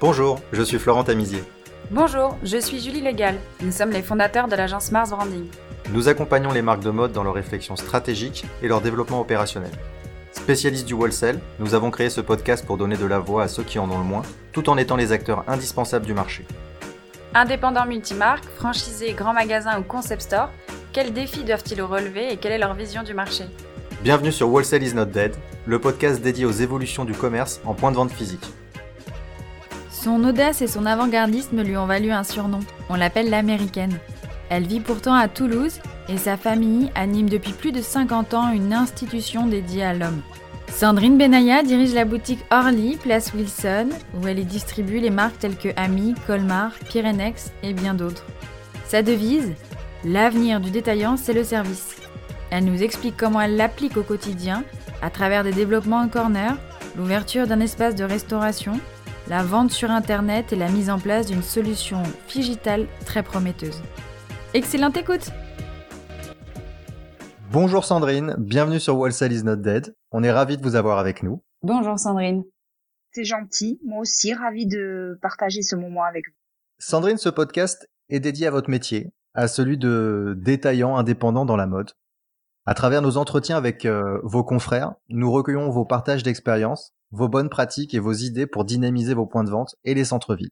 Bonjour, je suis Florent Tamizier. Bonjour, je suis Julie Légal. Nous sommes les fondateurs de l'agence Mars Branding. Nous accompagnons les marques de mode dans leur réflexion stratégique et leur développement opérationnel. Spécialistes du wholesale, nous avons créé ce podcast pour donner de la voix à ceux qui en ont le moins, tout en étant les acteurs indispensables du marché. Indépendants multimarques, franchisés, grands magasins ou concept stores, quels défis doivent-ils relever et quelle est leur vision du marché? Bienvenue sur Wholesale is not dead, le podcast dédié aux évolutions du commerce en point de vente physique. Son audace et son avant-gardisme lui ont valu un surnom. On l'appelle l'américaine. Elle vit pourtant à Toulouse et sa famille anime depuis plus de 50 ans une institution dédiée à l'homme. Sandrine Benaya dirige la boutique Orly, place Wilson, où elle y distribue les marques telles que Ami, Colmar, Pyrenex et bien d'autres. Sa devise L'avenir du détaillant, c'est le service. Elle nous explique comment elle l'applique au quotidien à travers des développements en corner, l'ouverture d'un espace de restauration, la vente sur Internet et la mise en place d'une solution digitale très prometteuse. Excellente écoute Bonjour Sandrine, bienvenue sur Wholesale is not dead. On est ravis de vous avoir avec nous. Bonjour Sandrine. C'est gentil, moi aussi ravi de partager ce moment avec vous. Sandrine, ce podcast est dédié à votre métier, à celui de détaillant indépendant dans la mode. À travers nos entretiens avec euh, vos confrères, nous recueillons vos partages d'expériences, vos bonnes pratiques et vos idées pour dynamiser vos points de vente et les centres-villes.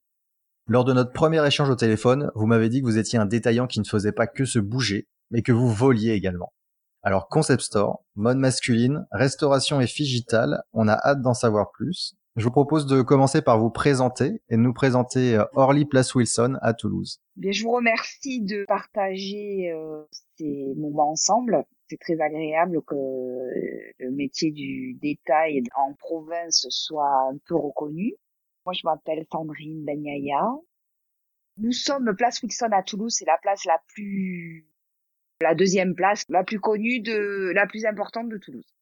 Lors de notre premier échange au téléphone, vous m'avez dit que vous étiez un détaillant qui ne faisait pas que se bouger, mais que vous voliez également. Alors concept store, mode masculine, restauration et figital, on a hâte d'en savoir plus. Je vous propose de commencer par vous présenter et de nous présenter euh, Orly Place Wilson à Toulouse. Bien, je vous remercie de partager euh, ces moments ensemble. C'est très agréable que le métier du détail en province soit un peu reconnu. Moi, je m'appelle Sandrine Benyaya. Nous sommes place Wilson à Toulouse, c'est la place la plus, la deuxième place la plus connue de, la plus importante de Toulouse.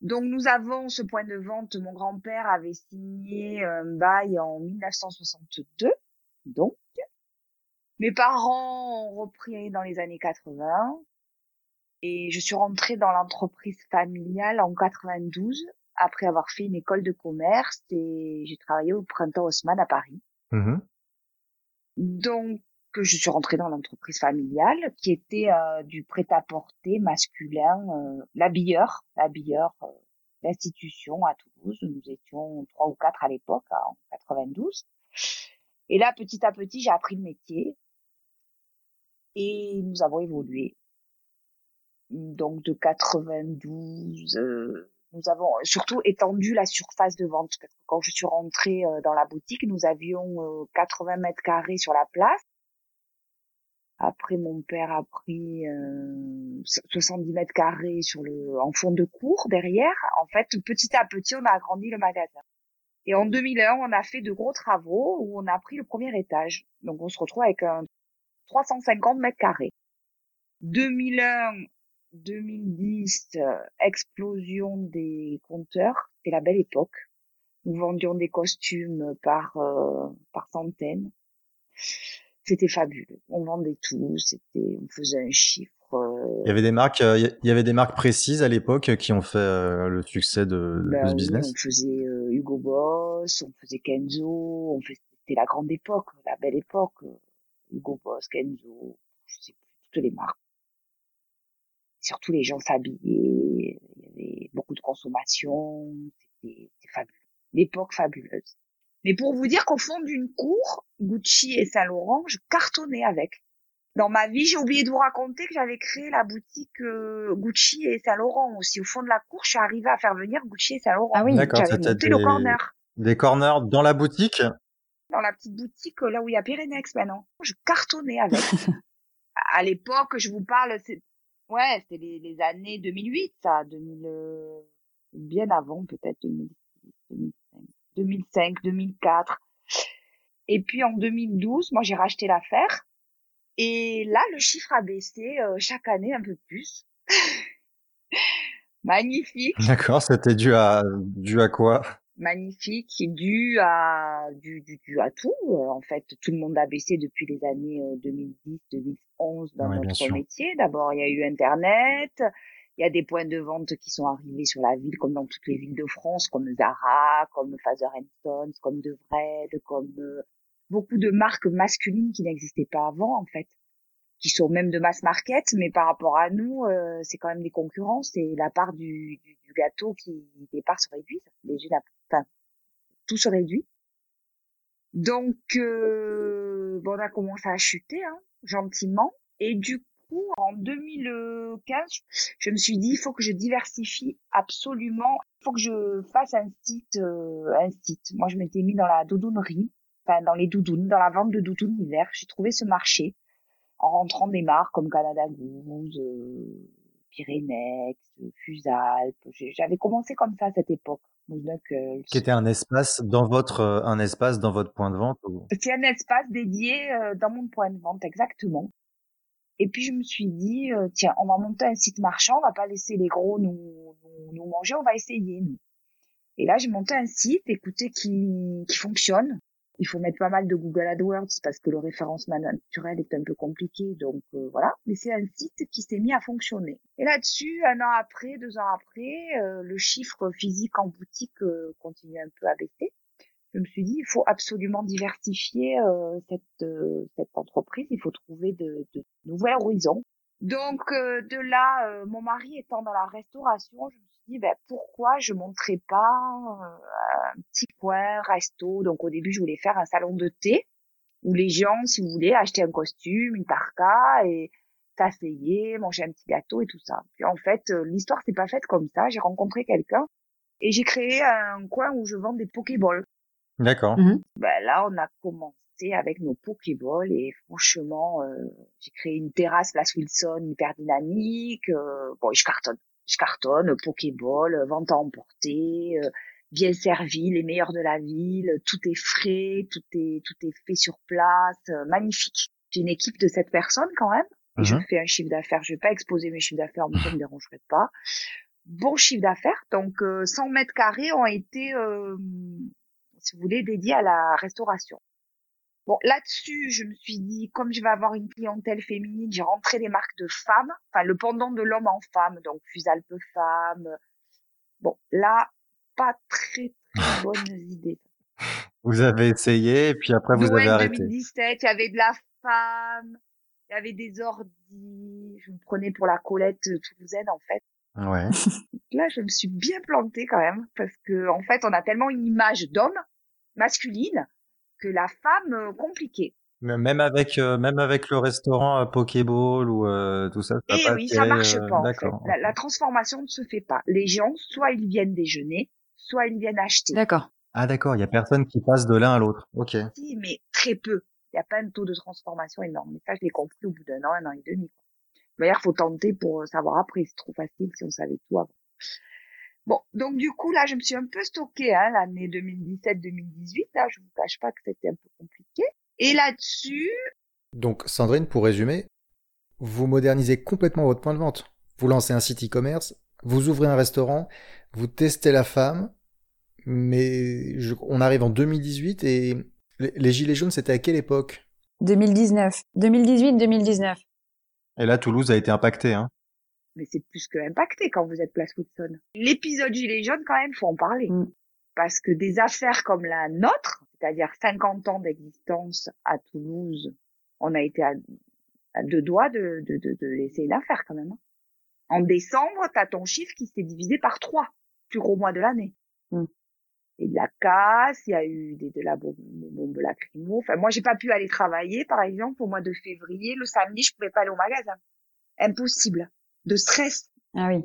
Donc nous avons ce point de vente. Mon grand-père avait signé un bail en 1962. Donc mes parents ont repris dans les années 80 et je suis rentrée dans l'entreprise familiale en 92 après avoir fait une école de commerce et j'ai travaillé au printemps Haussmann à Paris. Mmh Donc, je suis rentrée dans l'entreprise familiale qui était euh, du prêt-à-porter masculin, euh, l'habilleur, l'habilleur, euh, l'institution à Toulouse. Nous étions trois ou quatre à l'époque, en 92. Et là, petit à petit, j'ai appris le métier et nous avons évolué. Donc de 92, nous avons surtout étendu la surface de vente. Quand je suis rentrée euh, dans la boutique, nous avions 80 euh, mètres carrés sur la place. Après, mon père a pris euh, 70 mètres carrés sur le, en fond de cours derrière. En fait, petit à petit, on a agrandi le magasin. Et en 2001, on a fait de gros travaux où on a pris le premier étage. Donc, on se retrouve avec un 350 mètres carrés. 2001, 2010, euh, explosion des compteurs, c'est la belle époque. Nous vendions des costumes par euh, par centaines. C'était fabuleux. On vendait tout. C'était, on faisait un chiffre. Euh, il y avait des marques, il y avait des marques précises à l'époque qui ont fait le succès de, ben ce business? on faisait Hugo Boss, on faisait Kenzo, on faisait, c'était la grande époque, la belle époque. Hugo Boss, Kenzo, je sais plus toutes les marques surtout les gens s'habillaient, il y avait beaucoup de consommation, c'était fabuleux. L'époque fabuleuse. Mais pour vous dire qu'au fond d'une cour, Gucci et Saint Laurent, je cartonnais avec. Dans ma vie, j'ai oublié de vous raconter que j'avais créé la boutique euh, Gucci et Saint Laurent aussi. Au fond de la cour, je suis arrivée à faire venir Gucci et Saint Laurent. Ah oui, j'avais monté le corner. Des corners dans la boutique? Dans la petite boutique, là où il y a Pyrenex maintenant. Je cartonnais avec. à l'époque, je vous parle, Ouais, c'était les, années 2008, ça, 2000, euh, bien avant peut-être 2005, 2005, 2004. Et puis en 2012, moi j'ai racheté l'affaire. Et là, le chiffre a baissé euh, chaque année un peu plus. Magnifique. D'accord, c'était dû à dû à quoi? Magnifique dû à dû, dû, à tout en fait. Tout le monde a baissé depuis les années 2010 euh, 2011 dans notre métier. D'abord il y a eu internet. Il y a des points de vente qui sont arrivés sur la ville, comme dans toutes les villes de France, comme Zara, comme Father Stones, comme De Vred, comme euh, beaucoup de marques masculines qui n'existaient pas avant, en fait, qui sont même de mass market, mais par rapport à nous, euh, c'est quand même des concurrents. C'est la part du, du, gâteau qui des parts se réduisent. Les, enfin, tout se réduit. Donc, euh, bon, on a commencé à chuter, hein, gentiment. Et du coup, en 2015, je me suis dit, il faut que je diversifie absolument. Il faut que je fasse un site, euh, un site. Moi, je m'étais mis dans la doudounerie, enfin, dans les doudounes, dans la vente de doudounes hiver. J'ai trouvé ce marché en rentrant des marques comme Canada Goose, euh, Pyrénex, Fusalp. J'avais commencé comme ça à cette époque. Qui était un espace dans votre euh, un espace dans votre point de vente C'est un espace dédié euh, dans mon point de vente exactement. Et puis je me suis dit euh, tiens on va monter un site marchand, on va pas laisser les gros nous nous, nous manger, on va essayer nous. Et là j'ai monté un site, écoutez qui qui fonctionne, il faut mettre pas mal de Google AdWords parce que le référencement naturel est un peu compliqué. Donc euh, voilà, mais c'est un site qui s'est mis à fonctionner. Et là-dessus, un an après, deux ans après, euh, le chiffre physique en boutique euh, continue un peu à baisser. Je me suis dit, il faut absolument diversifier cette, cette entreprise. Il faut trouver de, de nouveaux horizons. Donc de là, mon mari étant dans la restauration, je me dit ben, pourquoi je montrais pas euh, un petit coin resto? Donc au début, je voulais faire un salon de thé où les gens, si vous voulez, acheter un costume, une parka et s'asseyer, manger un petit gâteau et tout ça. Puis en fait, euh, l'histoire s'est pas faite comme ça. J'ai rencontré quelqu'un et j'ai créé un coin où je vends des pokéballs. D'accord. Mmh ben là, on a commencé avec nos pokéballs et franchement, euh, j'ai créé une terrasse place Wilson hyper dynamique. bon, je cartonne je cartonne, Pokéball, vente à emporter, euh, bien servi, les meilleurs de la ville, tout est frais, tout est tout est fait sur place, euh, magnifique. J'ai une équipe de sept personnes quand même. Et je fais un chiffre d'affaires. Je vais pas exposer mes chiffres d'affaires, mais ça me dérangerait pas. Bon chiffre d'affaires. Donc, 100 euh, mètres carrés ont été, si vous voulez, dédiés à la restauration. Bon, là-dessus, je me suis dit, comme je vais avoir une clientèle féminine, j'ai rentré des marques de femmes, enfin le pendant de l'homme en femme, donc Fusalpe Femme. Bon, là, pas très très bonnes idées. Vous avez essayé et puis après vous avez arrêté. 2017, il y avait de la femme, il y avait des ordis, je me prenais pour la Colette toulousaine en fait. Ouais. Là, je me suis bien plantée quand même parce que en fait, on a tellement une image d'homme masculine que la femme euh, compliquée. Même avec euh, même avec le restaurant euh, Pokéball ou tout ça. ça eh oui, ça marche pas. En fait. la, transformation ne se fait pas. Les gens, soit ils viennent déjeuner, soit ils viennent acheter. D'accord. Ah d'accord, il y a personne qui passe de l'un à l'autre. Ok. Si, mais très peu. Il n'y a pas un taux de transformation énorme. Mais ça, je l'ai compris au bout d'un an, un an et demi. D'ailleurs, faut tenter pour savoir après. C'est trop facile si on savait tout avant. Bon, donc du coup là, je me suis un peu stockée hein, l'année 2017-2018. Là, je vous cache pas que c'était un peu compliqué. Et là-dessus. Donc Sandrine, pour résumer, vous modernisez complètement votre point de vente. Vous lancez un site e-commerce, vous ouvrez un restaurant, vous testez la femme, mais on arrive en 2018 et les, gilets jaunes, c'était à quelle époque? 2019, 2018-2019. Et là, Toulouse a été impacté, hein mais c'est plus que impacté quand vous êtes place Woodson. L'épisode Gilet jaune, quand même, faut en parler. Mm. Parce que des affaires comme la nôtre, c'est-à-dire 50 ans d'existence à Toulouse, on a été à, deux doigts de, de, de, de laisser l'affaire quand même. Hein. En décembre, t'as ton chiffre qui s'est divisé par trois, plus gros mois de l'année. Mm. Et de la casse, il y a eu des, de la bombe, des bombes lacrymo. Enfin, moi, j'ai pas pu aller travailler, par exemple, au mois de février. Le samedi, je pouvais pas aller au magasin. Impossible de stress. Ah oui.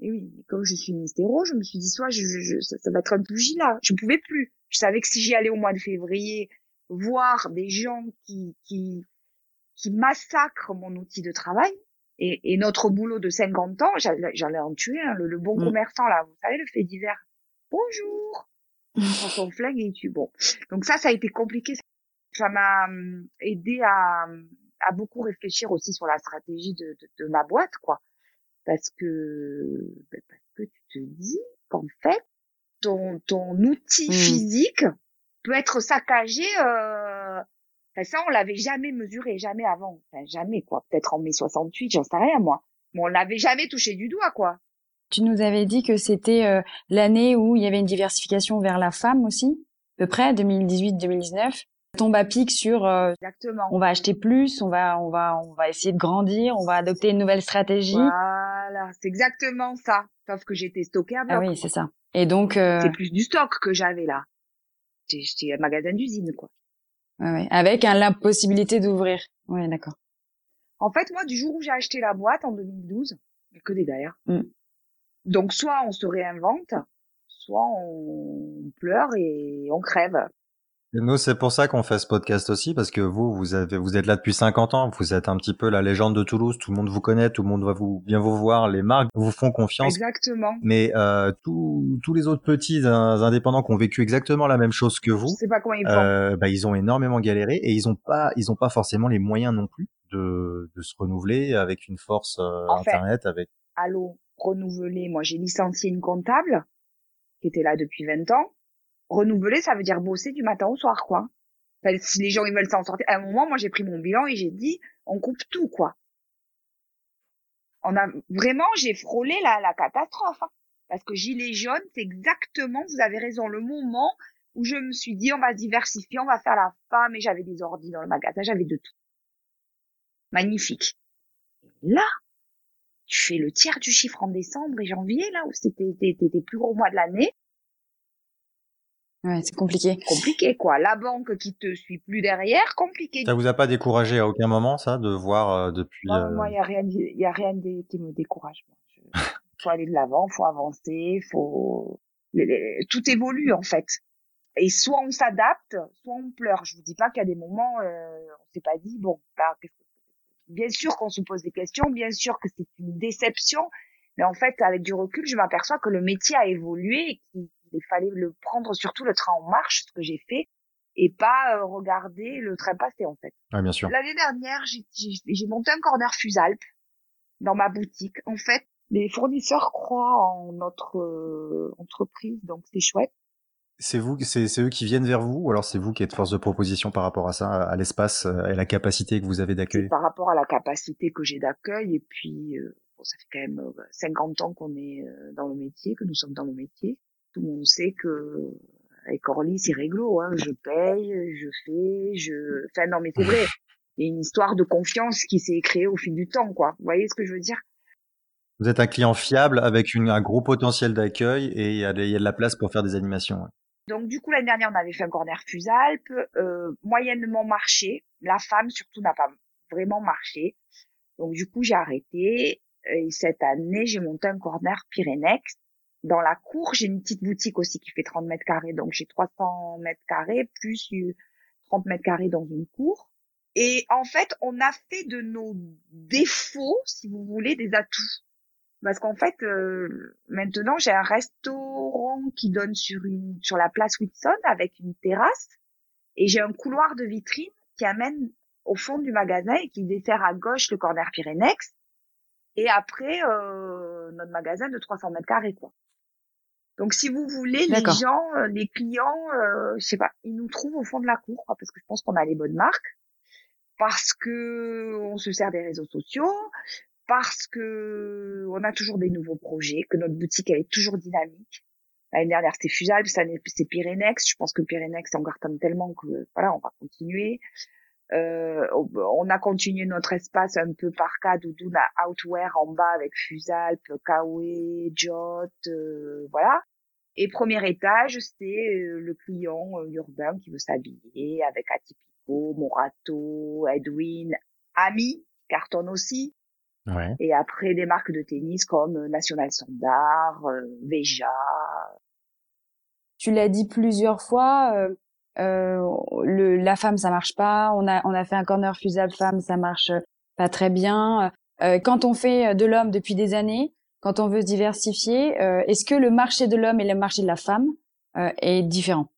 Et oui, comme je suis ministéro, je me suis dit soit je, je, ça, va être un là. Je pouvais plus. Je savais que si j'y allais au mois de février, voir des gens qui qui qui massacrent mon outil de travail et, et notre boulot de 50 ans, j'allais en tuer un, le, bon mm. commerçant là. Vous savez le fait divers. Bonjour. prend son flingue et tu bon. Donc ça, ça a été compliqué. Ça m'a hum, aidé à, à beaucoup réfléchir aussi sur la stratégie de, de, de ma boîte, quoi parce que ben, parce que tu te dis qu'en fait ton ton outil mmh. physique peut être saccagé euh, ça on l'avait jamais mesuré jamais avant enfin jamais quoi peut-être en mai 68 j'en sais rien moi Bon, on l'avait jamais touché du doigt, quoi. Tu nous avais dit que c'était euh, l'année où il y avait une diversification vers la femme aussi, à peu près 2018-2019. Tombe à pic sur euh, Exactement. on va acheter plus, on va on va on va essayer de grandir, on va adopter une nouvelle stratégie. Voilà, c'est exactement ça. Sauf que j'étais stocké à bloc. Ah oui, c'est ça. Et donc euh, C'est plus du stock que j'avais là. J'étais un magasin d'usine, quoi. ouais, ouais. avec un, la possibilité d'ouvrir. Ouais, d'accord. En fait, moi, du jour où j'ai acheté la boîte en 2012, il y a que des derrière. Mm. Donc, soit on se réinvente, soit on pleure et on crève. Et nous, c'est pour ça qu'on fait ce podcast aussi, parce que vous, vous avez, vous êtes là depuis 50 ans, vous êtes un petit peu la légende de Toulouse, tout le monde vous connaît, tout le monde va vous bien vous voir, les marques vous font confiance. Exactement. Mais euh, tous tous les autres petits in- indépendants qui ont vécu exactement la même chose que Je vous, sais pas comment ils euh, bah, ils ont énormément galéré et ils ont pas ils ont pas forcément les moyens non plus de, de se renouveler avec une force euh, En fait. internet avec Allô, renouveler. Moi, j'ai licencié une comptable qui était là depuis 20 ans. Renouveler, ça veut dire bosser du matin au soir, quoi. Si les gens ils veulent s'en sortir. À un moment, moi, j'ai pris mon bilan et j'ai dit, on coupe tout, quoi. On a vraiment, j'ai frôlé la, la catastrophe. hein. Parce que gilet jaune, c'est exactement, vous avez raison, le moment où je me suis dit, on va diversifier, on va faire la femme, et j'avais des ordis dans le magasin, j'avais de tout. Magnifique. Là, tu fais le tiers du chiffre en décembre et janvier, là, où c'était tes plus gros mois de l'année. Ouais, c'est compliqué. Compliqué, quoi. La banque qui te suit plus derrière, compliqué. ça vous a pas découragé à aucun moment ça de voir euh, depuis Moi, euh, moi, il y a rien, il y a rien de- qui me décourage. Je- faut aller de l'avant, faut avancer, faut, tout évolue, en fait. Et soit on s'adapte, soit on pleure. Je vous dis pas qu'il y a des moments, euh, on s'est pas dit, bon, que- bien sûr qu'on se pose des questions, bien sûr que c'est une déception, mais en fait, avec du recul, je m'aperçois que le métier a évolué et qu'il il fallait le prendre surtout le train en marche, ce que j'ai fait, et pas euh, regarder le train passer, en fait. ouais, bien sûr L'année dernière, j'ai- monté un corner Fusalp dans ma boutique. En fait, les fournisseurs croient en notre euh, entreprise, donc c'est chouette. c'est vous c'est c'est eux qui viennent vers vous ou alors c'est vous qui êtes force de proposition par rapport à ça à l'espace euh, et la capacité que vous avez d'accueil? par rapport à la capacité que j'ai d'accueil. Et puis, euh, bon, ça fait quand même euh, 50 ans qu'on est euh, dans le métier, que nous sommes dans le métier. Tout le monde sait que avec Orly, c'est réglo. Hein. Je paye, je fais, je... Enfin, non, mais c'est vrai. Il y a une histoire de confiance qui s'est créée au fil du temps, quoi. Vous voyez ce que je veux dire? Vous êtes un client fiable avec une, un gros potentiel d'accueil et il y, a y de la place pour faire des animations ouais. Donc du coup l'année dernière on avait fait un corner Fusalp, euh, moyennement marché. La femme surtout n'a pas vraiment marché. Donc du coup j'ai arrêté et cette année j'ai monté un corner Pyrénex. Dans la cour j'ai une petite boutique aussi qui fait 30 mètres carrés donc j'ai 300 mètres carrés plus euh, 30 mètres carrés dans une cour. Et en fait on a fait de nos défauts si vous voulez des atouts. Parce qu'en fait, euh, maintenant, j'ai un restaurant qui donne sur une sur la place Whitson avec une terrasse et j'ai un couloir de vitrine qui amène au fond du magasin et qui dessert à gauche le corner Pyrénex et après euh, notre magasin de 300 mètres carrés quoi. Donc si vous voulez, les gens, euh, les clients, euh, je sais pas, ils nous trouvent au fond de la cour quoi, parce que je pense qu'on a les bonnes marques, parce que on se sert des réseaux sociaux, parce que on a toujours des nouveaux projets, que notre boutique elle est toujours dynamique. L'année dernière c'était Fusalp, cette année c'est Pyrénex. Je pense que Pyrénex on cartonne tellement que voilà on va continuer. Euh, on a continué notre espace un peu par cas doudoune à Outwear en bas avec Fusalp, Kawe, Jot, euh, voilà. Et premier étage, c'est euh, le client euh, urbain qui veut s'habiller avec Atypico, Morato, Edwin, Ami, cartonne aussi. ouais Et après, des marques de tennis comme euh, National Standard, euh, Veja. Tu l'as dit plusieurs fois. euh, le, la femme, ça marche pas. On a, on a fait un corner Fusalp femme, ça marche pas très bien. Euh, quand on fait de l'homme depuis des années, quand on veut se diversifier, euh, est-ce que le marché de l'homme et le marché de la femme euh, est différent?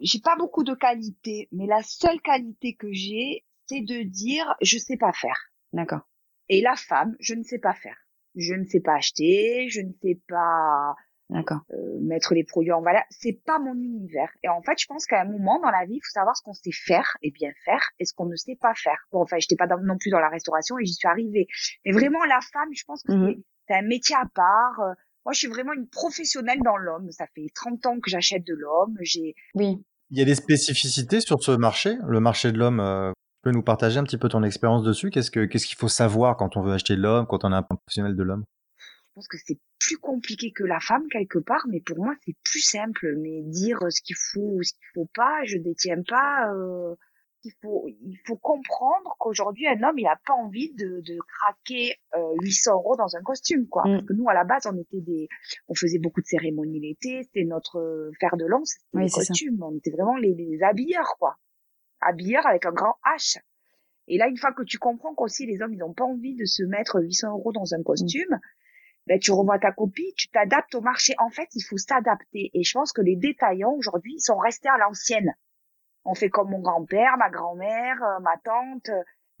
J'ai pas beaucoup de qualité, mais la seule qualité que j'ai, c'est de dire je sais pas faire. D'accord. Et la femme, je ne sais pas faire. Je ne sais pas acheter, je ne sais pas D'accord. Euh, mettre les produits en valeur, c'est pas mon univers. Et en fait, je pense qu'à un moment dans la vie, il faut savoir ce qu'on sait faire et bien faire et ce qu'on ne sait pas faire. Bon, enfin, j'étais pas non plus dans la restauration et j'y suis arrivée. Mais vraiment, la femme, je pense que Mhm. c'est un métier à part. Euh, Moi, je suis vraiment une professionnelle dans l'homme. Ça fait 30 ans que j'achète de l'homme. J'ai Oui. Il y a des spécificités sur ce marché, le marché de l'homme. euh, tu peux nous partager un petit peu ton expérience dessus? Qu'est-ce que qu'est-ce qu'il faut savoir quand on veut acheter de l'homme, quand on est un professionnel de l'homme? Pense que c'est plus compliqué que la femme quelque part, mais pour moi c'est plus simple. Mais dire ce qu'il faut ou ce qu'il faut pas, je détiens pas. Euh, il faut il faut comprendre qu'aujourd'hui un homme il a pas envie de, de craquer euh, 800 euros dans un costume quoi. Mm. Parce que nous à la base on était des, on faisait beaucoup de cérémonies l'été, c'était notre euh, fer de lance, c'était Oui, les ça. costumes. On était vraiment les, les habilleurs quoi, habilleurs avec un grand H. Et là, une fois que tu comprends qu'aussi les hommes, ils n'ont pas envie de se mettre 800 euros dans un costume, ben, tu revois ta copie, tu t'adaptes au marché. En fait, il faut s'adapter. Et je pense que les détaillants, aujourd'hui, sont restés à l'ancienne. On fait comme mon grand-père, ma grand-mère, euh, ma tante.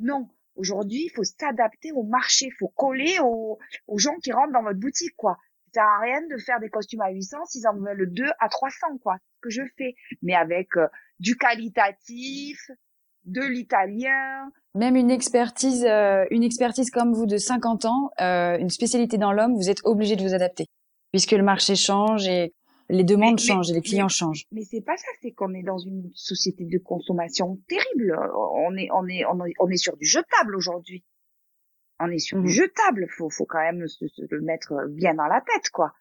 Non. Aujourd'hui, il faut s'adapter au marché. Il faut coller aux, gens qui rentrent dans votre boutique, quoi. Ça sert à rien de faire des costumes à 800 s'ils en veulent 2 à 300, quoi. Ce que je fais. Mais avec euh, du qualitatif, de l'italien, Même une expertise, euh, une expertise comme vous de 50 ans, euh, une spécialité dans l'homme, vous êtes obligé de vous adapter, puisque le marché change et les demandes Mais- mais- changent et les clients mais- changent. Mais c'est pas ça, c'est qu'on est dans une société de consommation terrible. On est, on est, on est, on est sur du jetable aujourd'hui. On est sur du jetable. Faut, faut quand même se, se le mettre bien dans la tête, quoi.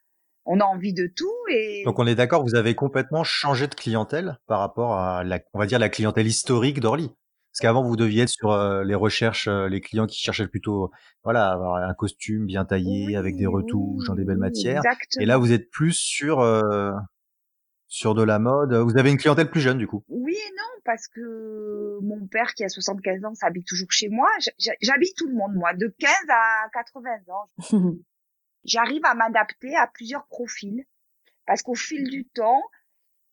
On a envie de tout et Donc on est d'accord, vous avez complètement changé de clientèle par rapport à la, on va dire la clientèle historique d'Orly. Parce qu'avant vous deviez être sur euh, les recherches, euh, les clients qui cherchaient plutôt, voilà, avoir un costume bien taillé Oui, avec des retouches oui, dans des belles oui, matières. Exactement. Et là vous êtes plus sur euh, sur de la mode. Vous avez une clientèle plus jeune du coup. Oui et non, parce que mon père qui a 75 ans s'habille toujours chez moi. J'habille tout le monde, moi, de 15 à 80 ans. j'arrive à m'adapter à plusieurs profils parce qu'au fil du temps,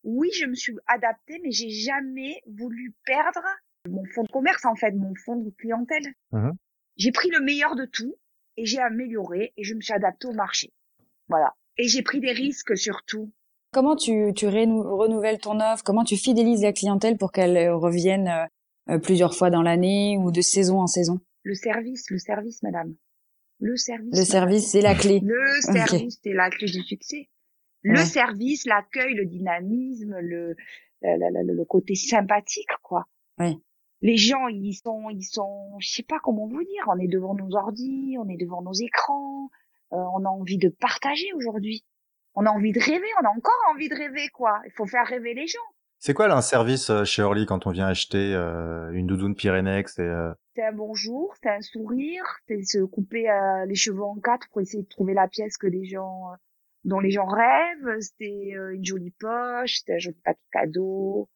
oui, je me suis adaptée, mais j'ai jamais voulu perdre mon fonds de commerce, en fait, mon fonds de clientèle. Mhm. J'ai pris le meilleur de tout et j'ai amélioré et je me suis adaptée au marché. Voilà. Et j'ai pris des risques surtout. Comment tu, tu renouvelles ton offre? Comment tu fidélises la clientèle pour qu'elle euh, revienne euh, euh, plusieurs fois dans l'année ou de saison en saison? Le service, le service, madame. Le service. Le service, c'est la clé. Le service, c'est la clé du succès. Le Ouais. service, l'accueil, le dynamisme, le, la- la- le côté sympathique, quoi. Ouais. Les gens, ils sont, ils sont, je sais pas comment vous dire. On est devant nos ordi, on est devant nos écrans. euh, on a envie de partager aujourd'hui. On a envie de rêver. On a encore envie de rêver, quoi. Il faut faire rêver les gens. C'est quoi là, un service euh, chez Orly quand on vient acheter euh, une doudoune Pyrénex et euh, C'est un bonjour, c'est un sourire, c'est se couper euh, les cheveux en quatre pour essayer de trouver la pièce que les gens, euh, dont les gens rêvent. C'est euh, une jolie poche, c'est un joli paquet cadeau,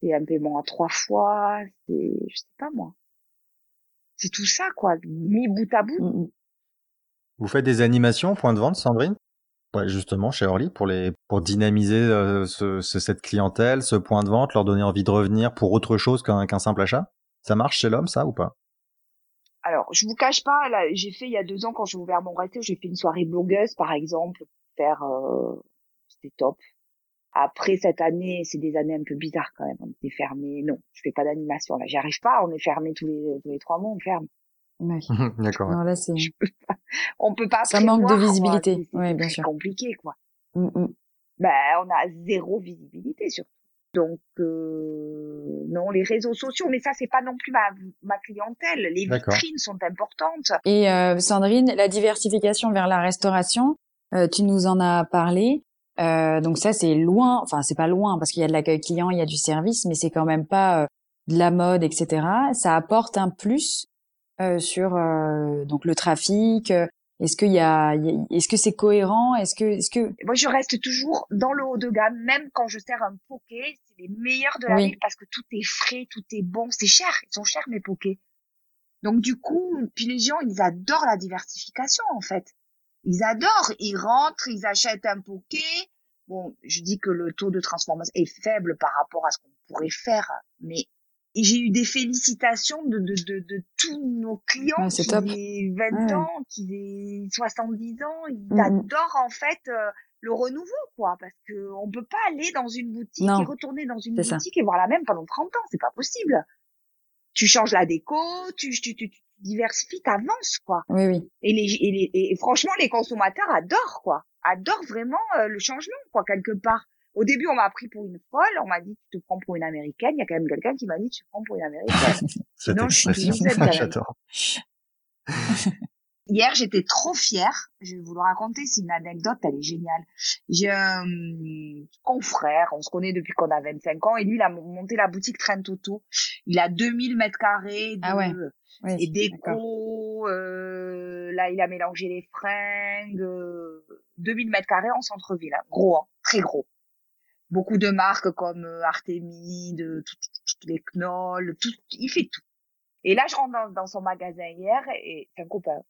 c'est un paiement à trois fois, c'est, je sais pas moi. C'est tout ça, quoi, mis bout à bout. Mm, mm. vous faites des animations point de vente, Sandrine? Ouais, justement chez Orly pour les pour dynamiser euh, ce, ce- cette clientèle, ce point de vente, leur donner envie de revenir pour autre chose qu'un simple achat? Ça marche chez l'homme, ça ou pas? Alors, je vous cache pas, j'ai fait il y a deux ans quand j'ai ouvert mon resto, j'ai fait une soirée blogueuse, par exemple, faire, euh, c'était top. Après cette année, c'est des années un peu bizarres quand même. On était fermé. Non, je fais pas d'animation là. J'y arrive pas. On est fermé tous les tous les trois mois. On ferme. Ouais. D'accord. ouais. Non, là, c'est... Je peux pas. On peut pas. Ça manque de visibilité. C'est- c'est Ouais, bien sûr. compliqué quoi. Mm, mm. Ben, on a zéro visibilité surtout. Donc euh, non, les réseaux sociaux, mais ça c'est pas non plus ma ma clientèle. Les D'accord. vitrines sont importantes. Et euh, Sandrine, la diversification vers la restauration, euh, tu nous en as parlé. Euh, donc ça, c'est loin. Enfin, c'est pas loin parce qu'il y a de l'accueil client, il y a du service, mais c'est quand même pas euh, de la mode, etc. Ça apporte un plus sur euh, donc le trafic. euh, Est-ce qu'il y a, il y a- est-ce que c'est cohérent? Est-ce que, est-ce que Moi, je reste toujours dans le haut de gamme, même quand je sers un poké, c'est les meilleurs de la Oui. ville parce que tout est frais, tout est bon. C'est cher, ils sont chers mes pokés. Donc du coup, puis les gens, ils adorent la diversification en fait. Ils adorent, ils rentrent, ils achètent un poké. Bon, je dis que le taux de transformation est faible par rapport à ce qu'on pourrait faire, mais et j'ai eu des félicitations de, de, de, de tous nos clients qui top. aient 20 ans, qui aient 70 ans. Ils adorent en fait euh, le renouveau, quoi, parce que on peut pas aller dans une boutique et retourner dans une boutique et voir la même pendant 30 ans, c'est pas possible. Tu changes la déco, tu, tu, tu, tu diversifies, t'avances, quoi. Oui, oui. Et, les, et, les, et franchement, les consommateurs adorent, quoi, adorent vraiment euh, le changement, quoi, quelque part. Au début, on m'a pris pour une folle. On m'a dit, tu te prends pour une américaine. Il y a quand même quelqu'un qui m'a dit, tu te prends pour une américaine. Sinon, je suis Hier, j'étais trop fière. Je vais vous le raconter. C'est une anecdote, elle est géniale. J'ai un confrère, on se connaît depuis qu'on a 25 ans, et lui, il a monté la boutique Train Toto. Il a 2000 mètres carrés de, ah ouais. et déco. Euh, là, il a mélangé les fringues. Euh, 2000 mètres carrés en centre-ville. Hein. Gros, hein, très gros beaucoup de marques comme euh, Artemide, toutes les Knoll, tout, il fait tout. Et là, je rentre dans, dans son magasin hier et c'est un copain.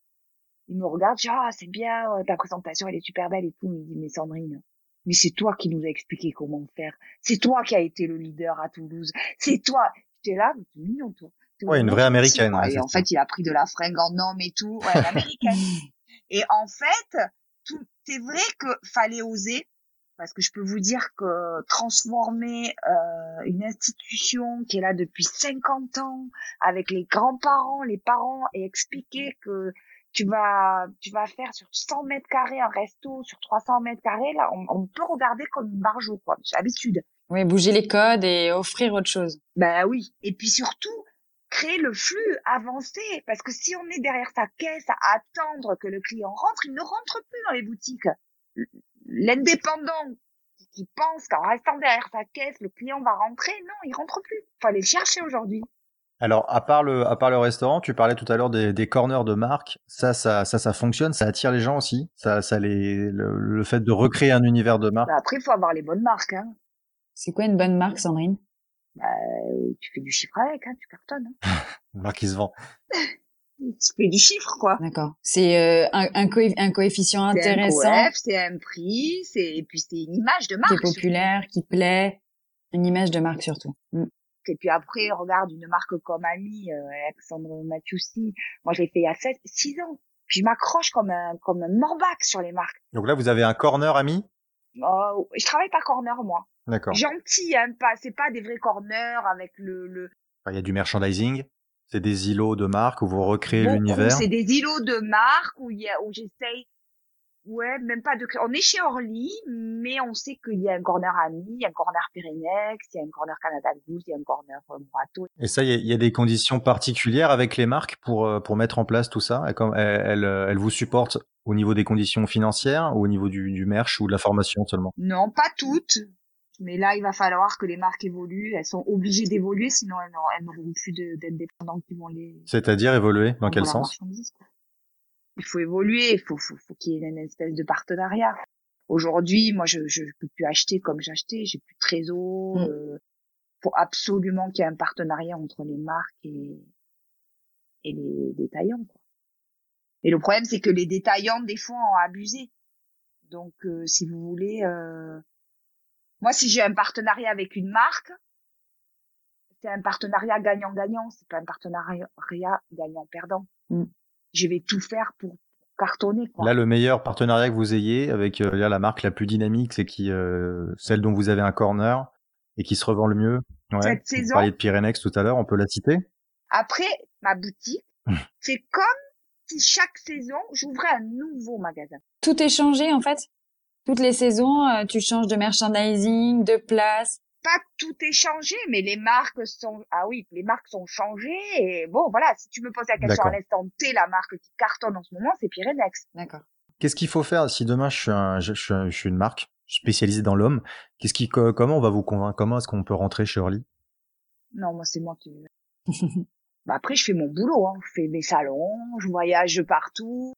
Il me regarde, dit, ah, c'est bien, euh, ta présentation, elle est super belle et tout. Il me dit, mais Sandrine, mais c'est toi qui nous a expliqué comment faire. C'est toi qui a été le leader à Toulouse. C'est toi. J'étais là, c'est mignon, toi. Ouais, une vraie américaine. et en fait, il a pris de la fringue en homme et tout. Ouais, américaine. et en fait, tout, c'est vrai que fallait oser parce que je peux vous dire que transformer euh, une institution qui est là depuis 50 ans avec les grands-parents, les parents et expliquer que tu vas tu vas faire sur 100 mètres carrés un resto sur 300 mètres carrés là on, peut regarder comme une barjo quoi. J'ai l'habitude. Oui bouger les codes et offrir autre chose. Ben oui. Et puis surtout créer le flux avancé parce que si on est derrière sa caisse à attendre que le client rentre il ne rentre plus dans les boutiques l'indépendant qui pense qu'en restant derrière sa caisse, le client va rentrer, non, il rentre plus. Faut aller le chercher aujourd'hui. Alors, à part le, à part le restaurant, tu parlais tout à l'heure des, des corners de marque. Ça, ça, ça, ça fonctionne. Ça attire les gens aussi. Ça, ça les, le, fait de recréer un univers de marque. Bah après, il faut avoir les bonnes marques. Hein. C'est quoi une bonne marque, Sandrine? Bah, Tu fais du chiffre avec, hein, tu cartonnes. Hein. une marque qui se vend. tu fais du chiffre, quoi. D'accord. C'est euh, un, un, un, coefficient intéressant. C'est un prix, c'est et puis c'est une image de marque. Qui est populaire, qui plaît, une image de marque surtout. Mm. Et puis après, regarde une marque comme Ami, euh, Alexandre Mathiussi. Moi, je l'ai fait il y a 7, 6 ans. Puis je m'accroche comme un comme un morbac sur les marques. Donc là, vous avez un corner Ami? Oh, Je travaille pas corner moi. D'accord. Gentil, hein, pas c'est pas des vrais corners avec le le. Il y a du merchandising. C'est des îlots de marque où vous recréez l'univers? C'est des îlots de marque où, y a, où j'essaye, ouais, même pas de créer. On est chez Orly, mais on sait qu'il y a un corner Ami, il y a un corner Pyrénex, il y a un corner Canada Goose, il y a un corner euh, Morato. Et ça, il y, a, des conditions particulières avec les marques pour euh, pour mettre en place tout ça? Elles, elles, elles vous supportent au niveau des conditions financières ou au niveau du, du merch ou de la formation seulement? Non, pas toutes. Mais là, il va falloir que les marques évoluent. Elles sont obligées d'évoluer, sinon elles n'auront plus d'indépendants qui vont les. C'est-à-dire évoluer dans quel sens? Il faut évoluer. Il faut, faut, faut qu'il y ait une espèce de partenariat. Aujourd'hui, moi, je je peux plus acheter comme j'achetais. J'ai plus de trésor. Mm. Euh, faut absolument qu'il y ait un partenariat entre les marques et et les détaillants. Quoi. Et le problème, c'est que les détaillants, des fois, ont abusé. Donc, euh, si vous voulez, euh, moi, si j'ai un partenariat avec une marque, c'est un partenariat gagnant-gagnant, c'est pas un partenariat gagnant-perdant. Mm. Je vais tout faire pour cartonner. Quoi. Là, le meilleur partenariat que vous ayez avec euh, la marque la plus dynamique, c'est qui euh, celle dont vous avez un corner et qui se revend le mieux. Ouais. Cette saison. Vous de Pyrenex tout à l'heure, on peut la citer? Après, ma boutique, c'est comme si chaque saison, j'ouvrais un nouveau magasin. Tout est changé en fait? Toutes les saisons, euh, tu changes de merchandising, de place. Pas tout est changé, mais les marques sont ah oui, les marques sont changées et bon voilà, si tu me poses la question à l'instant T, la marque qui cartonne en ce moment, c'est Pyrenex. D'accord. Qu'est-ce qu'il faut faire si demain je suis, un, je, je, suis une marque spécialisée dans l'homme? Qu'est-ce qui comment on va vous convaincre? Comment est-ce qu'on peut rentrer chez Orly? Non, moi c'est moi qui bah après je fais mon boulot, hein. je fais mes salons, je voyage partout,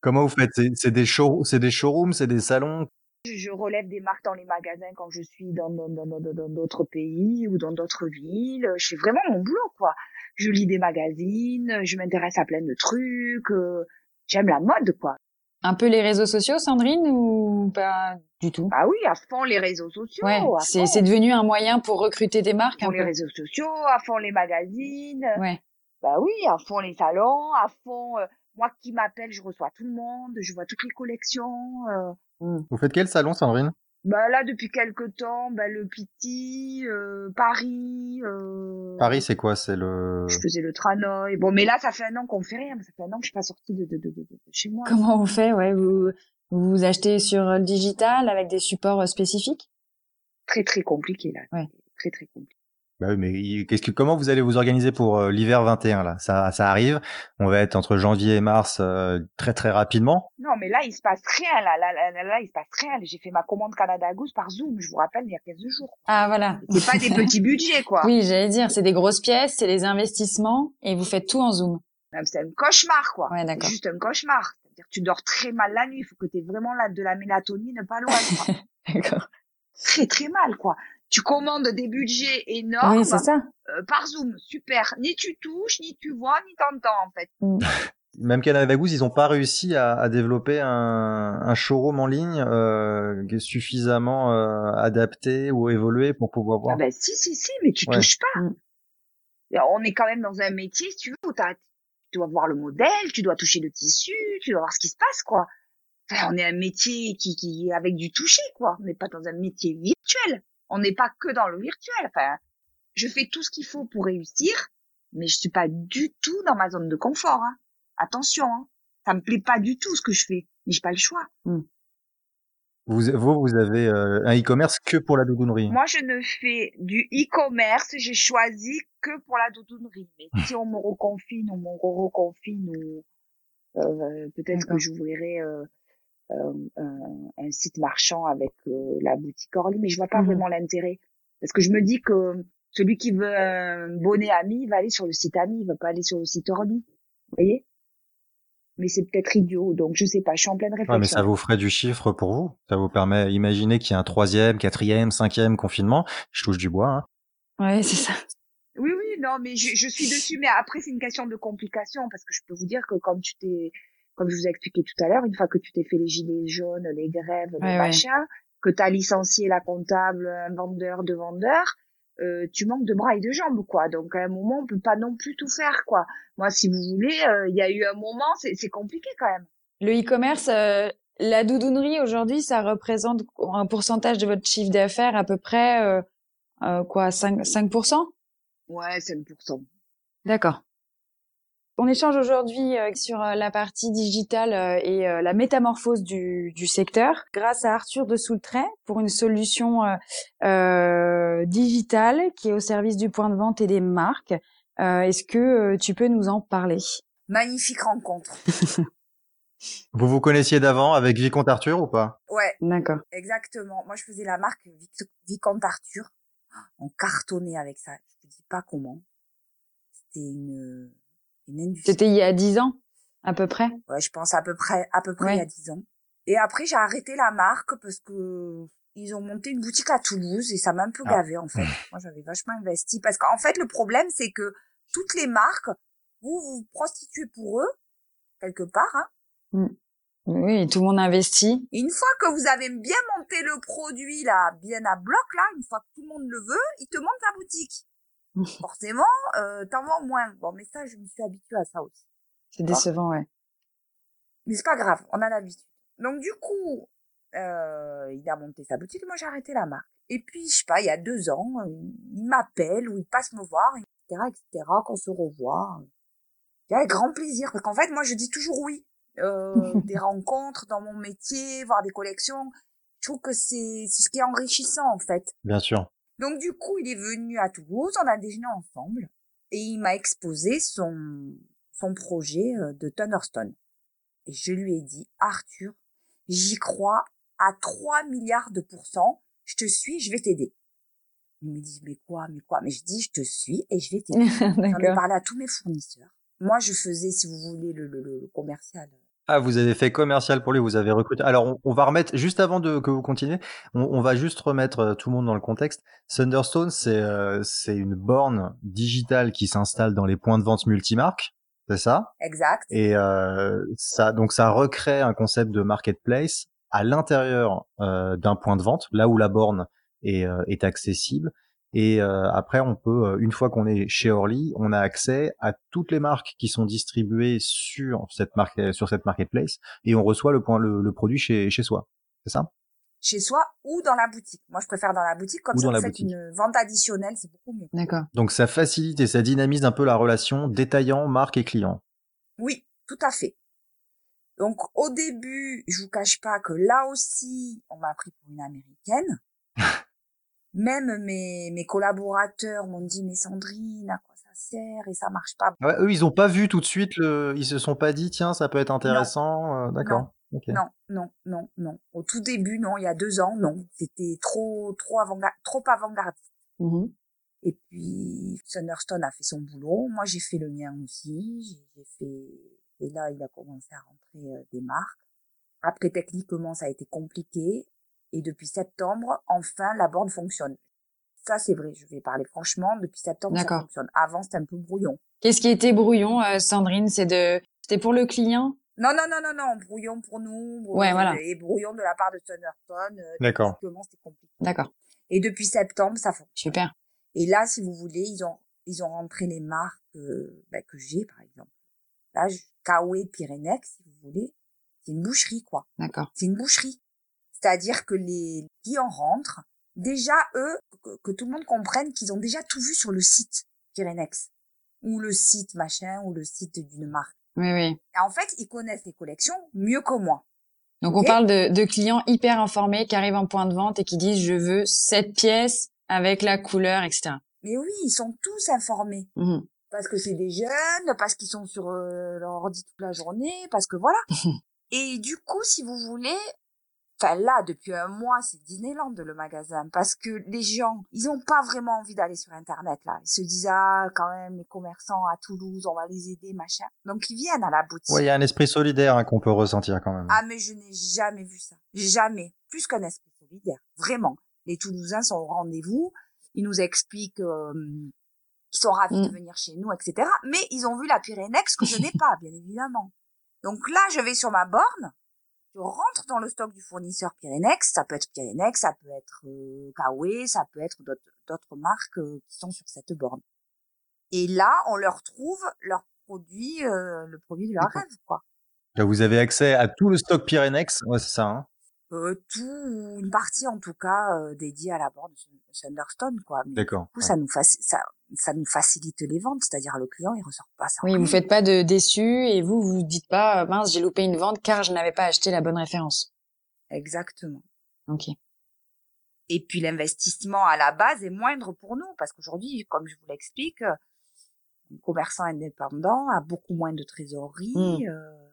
Comment vous faites? C'est des, show, des showrooms, c'est des salons? Je relève des marques dans les magasins quand je suis dans d'autres pays ou dans d'autres villes. Je fais vraiment mon boulot, quoi. Je lis des magazines, je m'intéresse à plein de trucs. Euh, j'aime la mode, quoi. Un peu les réseaux sociaux, Sandrine, ou pas du tout? Ah oui, à fond les réseaux sociaux. Ouais, c'est devenu un moyen pour recruter des marques. À fond les réseaux sociaux, à fond les magazines. Ouais. Bah oui, à fond les salons, à fond. Euh, moi qui m'appelle, je reçois tout le monde, je vois toutes les collections. Euh. Mmh. Vous faites quel salon, Sandrine? Bah là depuis quelque temps, bah, le Piti, euh, Paris. Euh... Paris c'est quoi? C'est le. Je faisais le Tranoï. Bon mais là ça fait un an qu'on fait rien, ça fait un an que je suis pas sortie de, de, de, de, chez moi. Comment on fait Ouais, vous vous achetez sur le digital avec des supports euh, spécifiques? Très très compliqué là. Ouais. Très très compliqué. Bah oui, mais qu'est-ce que comment vous allez vous organiser pour euh, l'hiver 21 là? Ça ça arrive. On va être entre janvier et mars euh, très très rapidement. Non, mais là il se passe rien là là là, là, il se passe rien. J'ai fait ma commande Canada Goose par Zoom, je vous rappelle il y a 15 jours. Ah voilà. C'est pas des petits budgets quoi. Oui, j'allais dire, c'est des grosses pièces, c'est des investissements et vous faites tout en Zoom. C'est un cauchemar quoi. Ouais, d'accord. Juste un cauchemar. C'est-à-dire tu dors très mal la nuit, il faut que tu aies vraiment là de la mélatonine pas loin quoi. d'accord. Très très mal quoi tu commandes des budgets énormes oui, ça. Euh, par Zoom, super. Ni tu touches, ni tu vois, ni t'entends en fait. Mm. Même Canada Goose, ils n'ont pas réussi à, à développer un, un, showroom en ligne euh, suffisamment euh, adapté ou évolué pour pouvoir voir. Ah ben si, si, si, mais tu touches pas. Mm. On est quand même dans un métier, si tu veux, où tu dois voir le modèle, tu dois toucher le tissu, tu dois voir ce qui se passe, quoi. Enfin, on est un métier qui, qui avec du toucher, quoi. On n'est pas dans un métier virtuel. On n'est pas que dans le virtuel. Enfin, je fais tout ce qu'il faut pour réussir, mais je suis pas du tout dans ma zone de confort. Hein. Attention, hein. ça me plaît pas du tout ce que je fais, mais j'ai pas le choix. Mmh. Vous, vous, vous avez euh, un e-commerce que pour la doudounerie. Moi, je ne fais du e-commerce. J'ai choisi que pour la doudounerie. Mais si on me reconfine, on me reconfine, ou euh, peut-être que j'ouvrirai euh, euh, un, site marchand avec euh, la boutique Orly, mais je vois pas mmh vraiment l'intérêt parce que je me dis que celui qui veut un bonnet ami va aller sur le site ami, il va pas aller sur le site Orly. Vous voyez? Mais c'est peut-être idiot, donc je sais pas, je suis en pleine réflexion. Ouais, mais ça vous ferait du chiffre pour vous. Ça vous permet, imaginez qu'il y a un troisième, quatrième, cinquième confinement. Je touche du bois. Hein. Ouais, c'est ça. Oui, oui, non, mais je, je suis dessus. Mais après, c'est une question de complication parce que je peux vous dire que comme tu t'es, comme je vous ai expliqué tout à l'heure, une fois que tu t'es fait les gilets jaunes, les grèves, les machins, que tu as licencié la comptable, un vendeur, deux vendeurs, euh, tu manques de bras et de jambes, quoi. Donc à un moment, on peut pas non plus tout faire, quoi. Moi, si vous voulez, euh, il y a eu un moment, c'est compliqué quand même. Le e-commerce, euh, la doudounerie aujourd'hui, ça représente un pourcentage de votre chiffre d'affaires à peu près quoi, 5, 5% Ouais, 5%. D'accord. On échange aujourd'hui euh, sur euh, la partie digitale euh, et la métamorphose du, secteur grâce à Arthur de Soultray pour une solution digitale qui est au service du point de vente et des marques. Est-ce que tu peux nous en parler? Magnifique rencontre. vous vous connaissiez d'avant avec Vicomte Arthur ou pas? Ouais. D'accord. Exactement. Moi, je faisais la marque Vicomte Arthur. On cartonnait avec ça. Je te dis pas comment. C'était une c'était il y a dix ans, à peu près? Ouais, je pense à peu près, à peu près il y a dix ans. Et après, j'ai arrêté la marque parce que ils ont monté une boutique à Toulouse et ça m'a un peu ah. gavé en fait. Moi, j'avais vachement investi parce qu'en fait, le problème, c'est que toutes les marques, vous vous prostituez pour eux quelque part. Hein. Mm. Oui, tout le monde investit. une fois que vous avez bien monté le produit là, bien à bloc là, une fois que tout le monde le veut, ils te montent ta boutique. forcément, euh, t'en vends moins. Bon, mais ça, je me suis habituée à ça aussi. C'est décevant, ouais. Mais c'est pas grave, on a l'habitude. Donc du coup, euh, il a monté sa boutique, moi j'ai arrêté la marque. Et puis, je sais pas, il y a deux ans, il m'appelle ou il passe me voir, etc., etc., qu'on se revoit. Il y a grand plaisir, parce qu'en fait, moi je dis toujours oui. Euh, des rencontres dans mon métier, voir des collections. Je trouve que c'est ce qui est enrichissant, en fait. Bien sûr. Donc du coup, il est venu à Toulouse, on a déjeuné ensemble et il m'a exposé son son projet euh, de Thunderstone. Et je lui ai dit, Arthur, j'y crois à 3 milliards de pourcents, je te suis, je vais t'aider. Il me dit, mais quoi, mais quoi? Mais je dis, je te suis et je vais t'aider. J'en ai parlé à tous mes fournisseurs. Moi, je faisais, si vous voulez, le, le, le commercial ah, vous avez fait commercial pour lui, vous avez recruté. Alors, on, va remettre, juste avant de que vous continuez, on, va juste remettre euh, tout le monde dans le contexte. Thunderstone, c'est euh, c'est une borne digitale qui s'installe dans les points de vente multimarques. C'est ça? Exact. Et euh, ça, donc ça recrée un concept de marketplace à l'intérieur euh, d'un point de vente, là où la borne est, euh, est accessible. Et euh, après, on peut, euh, une fois qu'on est chez Orly, on a accès à toutes les marques qui sont distribuées sur cette marque, sur cette marketplace, et on reçoit le, point, le, le produit chez, chez soi. C'est ça? Chez soi ou dans la boutique. Moi, je préfère dans la boutique, comme Ou ça, vous faites une vente additionnelle, c'est beaucoup mieux. D'accord. Donc ça facilite et ça dynamise un peu la relation détaillant, marque et client. Oui, tout à fait. Donc, au début, je vous cache pas que là aussi, on m'a pris pour une américaine. Même mes, mes collaborateurs m'ont dit, mais Sandrine, à quoi ça sert et ça marche pas. Ouais, eux, ils ont pas vu tout de suite, le... ils se sont pas dit, tiens, ça peut être intéressant. euh, D'accord. Non, non, non, non. Au tout début, non, il y a deux ans, non. C'était trop, trop avant, trop avant-gardiste. Mhm. Et puis, Thunderstone a fait son boulot. Moi, j'ai fait le mien aussi. J'ai- J'ai fait, et là, il a commencé à rentrer euh, des marques. Après, techniquement, ça a été compliqué. Et depuis septembre, enfin, la borne fonctionne. Ça, c'est vrai. Je vais parler franchement. Depuis septembre, ça D'accord. fonctionne. Avant, c'était un peu brouillon. Qu'est-ce qui était brouillon, euh, Sandrine? C'est de, c'était pour le client? Non, non, non, non, non. Brouillon pour nous. Brouillon Ouais, voilà. Et brouillon de la part de Thunderstone. euh, D'accord. C'était compliqué. D'accord. Et depuis septembre, ça fonctionne. Super. Et là, si vous voulez, ils ont, ils ont rentré les marques euh, bah, que j'ai, par exemple. Là, Kawe Pyrénex, si vous voulez, c'est une boucherie, quoi. D'accord. C'est une boucherie. C'est-à-dire que les clients rentrent, déjà, eux, que, que tout le monde comprenne qu'ils ont déjà tout vu sur le site Pyrénex. Ou le site machin, ou le site d'une marque. Oui, oui. Et en fait, ils connaissent les collections mieux que moi. Donc on parle de, de clients hyper informés qui arrivent en point de vente et qui disent je veux cette pièce avec la couleur, etc. Mais oui, ils sont tous informés. Mhm. parce que c'est des jeunes, parce qu'ils sont sur euh, leur ordi toute la journée, parce que voilà. Et du coup, si vous voulez, enfin là, depuis un mois, c'est Disneyland le magasin, parce que les gens, ils ont pas vraiment envie d'aller sur Internet là. Ils se disent ah quand même les commerçants à Toulouse, on va les aider machin. Donc ils viennent à la boutique. Ouais, il y a un esprit solidaire hein, qu'on peut ressentir quand même. Ah mais je n'ai jamais vu ça, jamais. Plus qu'un esprit solidaire, vraiment. Les Toulousains sont au rendez-vous. Ils nous expliquent euh, qu'ils sont ravis de Mm. venir chez nous, etc. Mais ils ont vu la Pyrénex que je n'ai pas, bien évidemment. Donc là, je vais sur ma borne, rentre dans le stock du fournisseur Pyrénex. Ça peut être Pyrénex, ça peut être euh, Kawe, ça peut être d'autres- marques euh, qui sont sur cette borne. Et là, on leur trouve leur produit, euh, le produit de leur D'accord. rêve, quoi. Là, vous avez accès à tout le stock Pyrenex. Ouais, c'est ça. Hein. euh, tout ou une partie en tout cas euh, dédiée à la borne Thunderstone quoi. Mais du D'accord. coup Ouais. ça nous faci- ça ça nous facilite les ventes, c'est-à-dire le client il ressort pas ça. Oui, vous faites pas de déçus et vous vous dites pas euh, mince j'ai loupé une vente car je n'avais pas acheté la bonne référence. Exactement. Ok. Et puis l'investissement à la base est moindre pour nous parce qu'aujourd'hui, comme je vous l'explique, un commerçant indépendant a beaucoup moins de trésorerie. Mm. euh,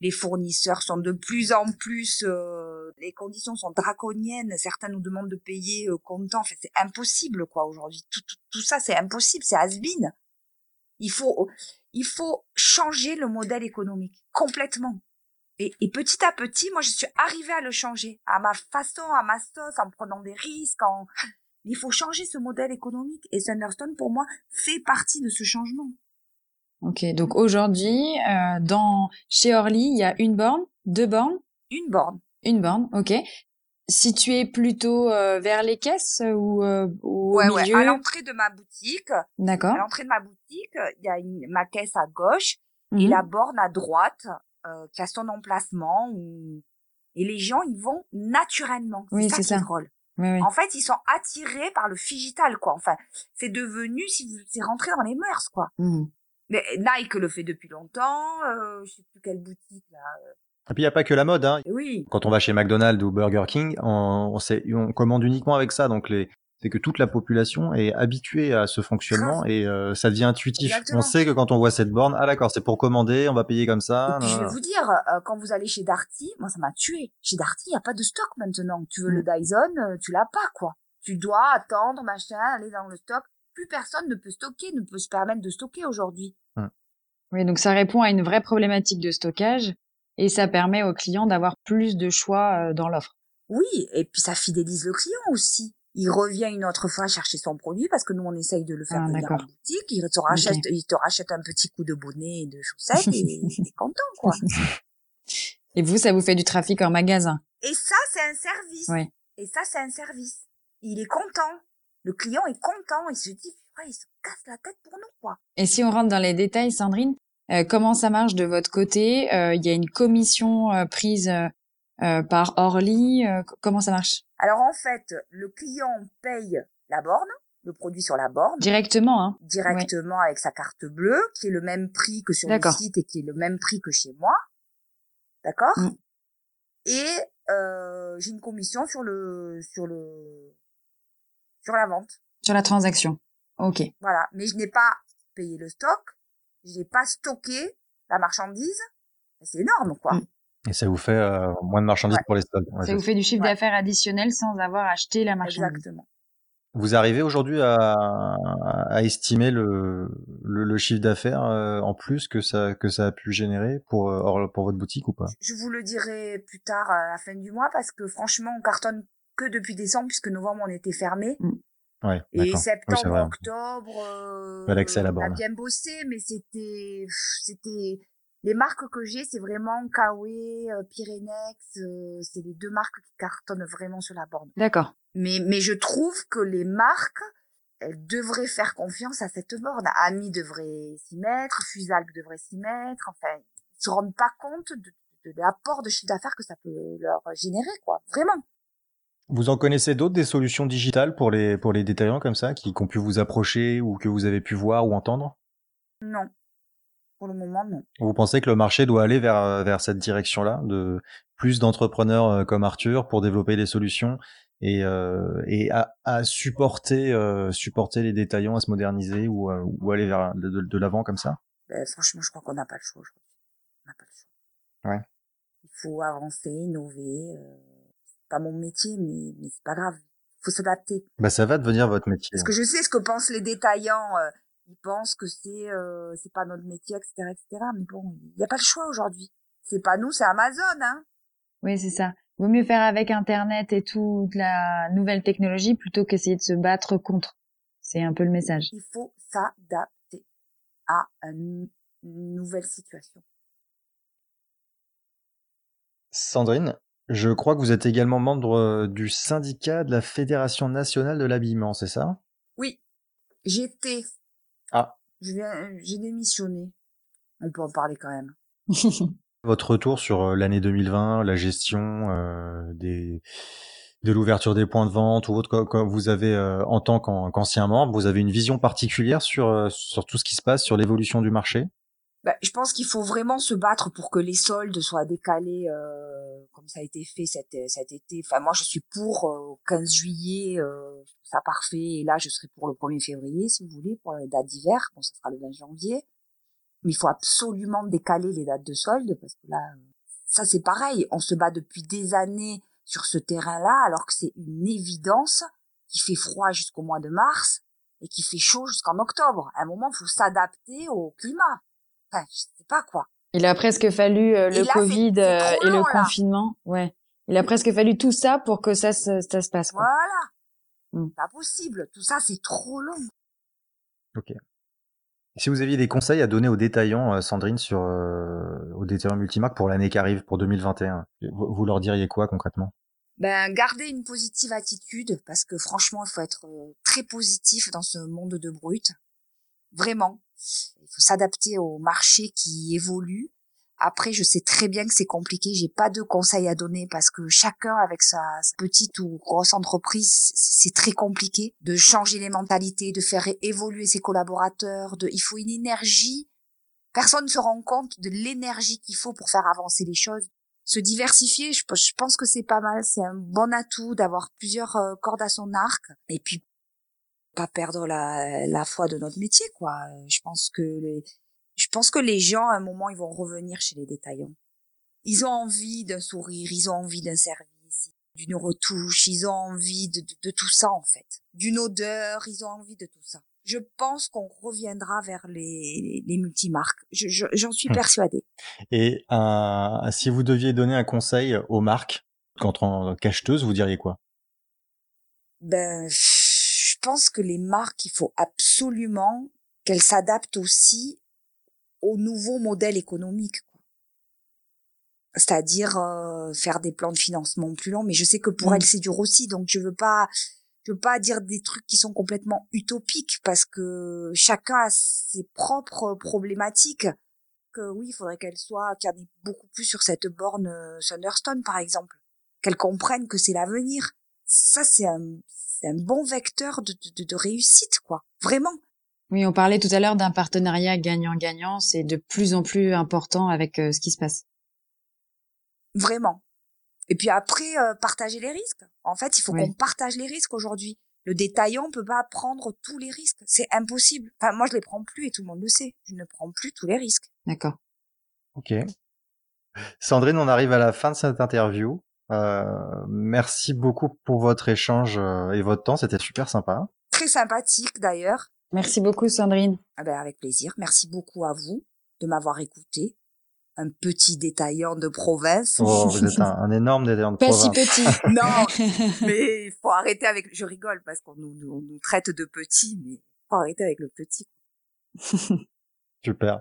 les fournisseurs sont de plus en plus, euh, les conditions sont draconiennes. Certains nous demandent de payer euh, comptant. Enfin, c'est impossible quoi aujourd'hui. Tout, tout, tout ça, c'est impossible. C'est has-been. Il faut, il faut changer le modèle économique complètement. Et, et petit à petit, moi, je suis arrivée à le changer à ma façon, à ma sauce, en prenant des risques. En... Il faut changer ce modèle économique. Et Thunderstone, pour moi, fait partie de ce changement. Ok. Donc aujourd'hui, euh, dans chez Orly, il y a une borne, deux bornes, Une borne. une borne. Ok. Située plutôt euh, vers les caisses ou, euh, ou Ouais, au ouais. milieu? À l'entrée de ma boutique, D'accord. à l'entrée de ma boutique, il y a une, ma caisse à gauche et Mhm. la borne à droite euh, qui a son emplacement. Où... Et les gens, ils vont naturellement. C'est Oui, c'est ça. drôle. Oui, oui. En fait, ils sont attirés par le digital, quoi. Enfin, c'est devenu, si vous, c'est rentré dans les mœurs, quoi. Mhm. Mais Nike le fait depuis longtemps. Euh, je sais plus quelle boutique là. Et puis il y a pas que la mode. Hein. Et oui. Quand on va chez McDonald's ou Burger King, on, on, sait- on commande uniquement avec ça. Donc les, c'est que toute la population est habituée à ce fonctionnement et euh, ça devient intuitif. Exactement. On sait que quand on voit cette borne, ah d'accord, c'est pour commander, on va payer comme ça. Et puis je vais vous dire, euh, quand vous allez chez Darty, moi ça m'a tué. Chez Darty, il y a pas de stock maintenant. Tu veux Mm. le Dyson, euh, tu l'as pas quoi. Tu dois attendre, machin, aller dans le stock. Plus personne ne peut stocker, ne peut se permettre de stocker aujourd'hui. Oui, donc ça répond à une vraie problématique de stockage et ça permet aux clients d'avoir plus de choix euh, dans l'offre. Oui, et puis ça fidélise le client aussi. Il revient une autre fois chercher son produit parce que nous on essaye de le faire Ah, venir en boutique. Il te rachète, il te rachète un petit coup de bonnet et de chaussettes et t'es content quoi. Et vous, ça vous fait du trafic en magasin? Et ça c'est un service. Ouais. Et ça c'est un service. Il est content. Le client est content. Il se dit, ouais, il se casse la tête pour nous quoi. Et si on rentre dans les détails, Sandrine, euh, comment ça marche de votre côté? Euh, Il y a une commission euh, prise euh, par Orly. euh, comment ça marche? Alors en fait, le client paye la borne, le produit sur la borne, Directement, hein directement avec sa carte bleue, qui est le même prix que sur le site et qui est le même prix que chez moi. D'accord? Mm. Et euh, j'ai une commission sur le sur le sur la vente. sur la transaction. Ok. Voilà. Mais je n'ai pas payé le stock, je n'ai pas stocké la marchandise. C'est énorme, quoi. Mm. Et ça vous fait euh, moins de marchandises Ouais. pour les. Ouais, Ça vous fait du chiffre Ouais. d'affaires additionnel sans avoir acheté la marchandise. Exactement. Vous arrivez aujourd'hui à, à estimer le, le, le chiffre d'affaires euh, en plus que ça que ça a pu générer pour euh, pour votre boutique ou pas? Je vous le dirai plus tard à la fin du mois parce que franchement, on cartonne que depuis décembre puisque novembre on était fermé. Ouais, Et. Oui, septembre, octobre, euh, à la on a bien bossé, mais c'était, c'était, les marques que j'ai, c'est vraiment Kawe, euh, Pyrenex, euh, c'est les deux marques qui cartonnent vraiment sur la borne. D'accord. Mais, mais je trouve que les marques, elles devraient faire confiance à cette borne. Ami devrait s'y mettre, Fusalp devrait s'y mettre, enfin, ils se rendent pas compte de, de l'apport de chiffre d'affaires que ça peut leur générer, quoi. Vraiment. Vous en connaissez d'autres des solutions digitales pour les pour les détaillants comme ça qui, qui ont pu vous approcher ou que vous avez pu voir ou entendre? Non. Pour le moment, non. Vous pensez que le marché doit aller vers euh, vers cette direction-là de plus d'entrepreneurs euh, comme Arthur pour développer des solutions et euh, et à, à supporter euh, supporter les détaillants à se moderniser ou euh, ou aller vers de, de, de l'avant comme ça? Ben, franchement, je crois qu'on n'a pas le choix aujourd'hui. On n'a pas le choix. Ouais. Il faut avancer, innover. Pas mon métier, mais, mais c'est pas grave. Il faut s'adapter. Bah ça va devenir votre métier. Parce que je sais ce que pensent les détaillants. euh, ils pensent que c'est euh, c'est pas notre métier, etc., etc. Mais bon, il n'y a pas le choix aujourd'hui. C'est pas nous, c'est Amazon, hein. Oui, c'est ça. Vaut mieux faire avec Internet et toute la nouvelle technologie plutôt qu'essayer de se battre contre. C'est un peu le message. Il faut s'adapter à une nouvelle situation. Sandrine, je crois que vous êtes également membre euh, du syndicat de la Fédération nationale de l'habillement, c'est ça? Oui, j'étais. Ah. Je viens, j'ai démissionné. On peut en parler quand même. Votre retour sur euh, l'année 2020, la gestion euh, des de l'ouverture des points de vente ou autre, quand vous avez euh, en tant qu'an- qu'ancien membre, vous avez une vision particulière sur euh, sur tout ce qui se passe, sur l'évolution du marché? Bah, je pense qu'il faut vraiment se battre pour que les soldes soient décalés euh, comme ça a été fait cet, cet été. Enfin, moi, je suis pour euh, au 15 juillet, euh, ça parfait. Et là, je serai pour le 1er février, si vous voulez, pour les dates d'hiver. Bon, ça sera le 20 janvier. Mais il faut absolument décaler les dates de soldes parce que là, euh, ça c'est pareil. On se bat depuis des années sur ce terrain-là, alors que c'est une évidence qu'il fait froid jusqu'au mois de mars et qu'il fait chaud jusqu'en octobre. À un moment, il faut s'adapter au climat. Enfin, je sais pas quoi. Il a presque fallu euh, le là, Covid euh, et le là. confinement. Ouais. Il a presque fallu tout ça pour que ça se, ça se passe. Quoi. Voilà. Mm. Pas possible. Tout ça, c'est trop long. Si vous aviez des conseils à donner aux détaillants, euh, Sandrine, sur euh, aux détaillants multimarques pour l'année qui arrive, pour 2021, vous, vous leur diriez quoi concrètement? Ben, garder une positive attitude parce que franchement, il faut être très positif dans ce monde de brut. Vraiment. Faut s'adapter au marché qui évolue. Après, je sais très bien que c'est compliqué. J'ai pas de conseils à donner parce que chacun avec sa, petite ou grosse entreprise, c'est- c'est très compliqué de changer les mentalités, de faire évoluer ses collaborateurs. De, il faut une énergie. Personne ne se rend compte de l'énergie qu'il faut pour faire avancer les choses se diversifier, je, je pense que c'est pas mal. C'est un bon atout d'avoir plusieurs euh, cordes à son arc. Et puis, pas perdre la, la foi de notre métier, quoi. Euh, Je pense que les, je pense que les gens, à un moment, ils vont revenir chez les détaillants. Ils ont envie d'un sourire, ils ont envie d'un service, d'une retouche, ils ont envie de, de, de tout ça, en fait. D'une odeur, ils ont envie de tout ça. Je pense qu'on reviendra vers les, les multimarques. Je- je- J'en suis Hmm. persuadée. Et un- si vous deviez donner un conseil aux marques, quand en cacheteuse, vous diriez quoi? Ben, pense que les marques, il faut absolument qu'elles s'adaptent aussi au nouveau modèle économique. C'est-à-dire euh, faire des plans de financement plus longs. Mais je sais que pour mmh. elles, c'est dur aussi. Donc, je veux pas je veux pas dire des trucs qui sont complètement utopiques parce que chacun a ses propres problématiques. Que oui, il faudrait qu'elle soit, qu'il y en ait beaucoup plus sur cette borne euh, Thunderstone, par exemple. Qu'elle comprenne que c'est l'avenir. Ça, c'est un, c'est un bon vecteur de, de, de réussite, quoi. Vraiment. Oui, on parlait tout à l'heure d'un partenariat gagnant-gagnant. C'est de plus en plus important avec euh, ce qui se passe. Vraiment. Et puis après, euh, partager les risques. En fait, il faut qu'on partage les risques aujourd'hui. Le détaillant peut pas prendre tous les risques. C'est impossible. Enfin, moi, je les prends plus et tout le monde le sait. Je ne prends plus tous les risques. D'accord. Ok. Sandrine, on arrive à la fin de cette interview. Euh, merci beaucoup pour votre échange euh, et votre temps. C'était super sympa. Très sympathique d'ailleurs. Merci beaucoup, Sandrine. Ah ben, avec plaisir. Merci beaucoup à vous de m'avoir écouté un petit détaillant de province. Oh, vous êtes un, énorme détaillant de province. Pas si petit. non, mais il faut arrêter avec. Je rigole parce qu'on nous, nous, traite de petits, mais faut arrêter avec le petit. Super.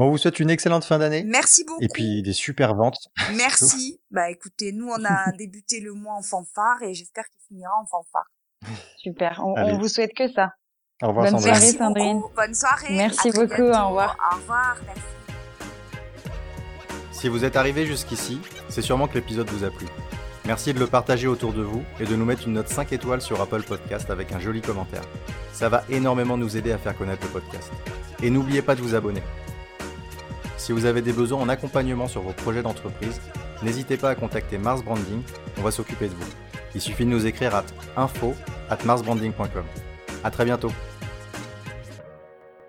On vous souhaite une excellente fin d'année. Merci beaucoup. Et puis des super ventes. Merci. bah écoutez, nous on a débuté le mois en fanfare et j'espère qu'il finira en fanfare. Super. On, vous souhaite que ça. Au revoir Bonne Sandrine. soirée Sandrine. Bonne soirée. Merci beaucoup. Au revoir. Au revoir. Merci. Si vous êtes arrivé jusqu'ici, c'est sûrement que l'épisode vous a plu. Merci de le partager autour de vous et de nous mettre une note 5 étoiles sur Apple Podcast avec un joli commentaire. Ça va énormément nous aider à faire connaître le podcast. Et n'oubliez pas de vous abonner. Si vous avez des besoins en accompagnement sur vos projets d'entreprise, n'hésitez pas à contacter Mars Branding, on va s'occuper de vous. Il suffit de nous écrire à info at marsbranding.com. À très bientôt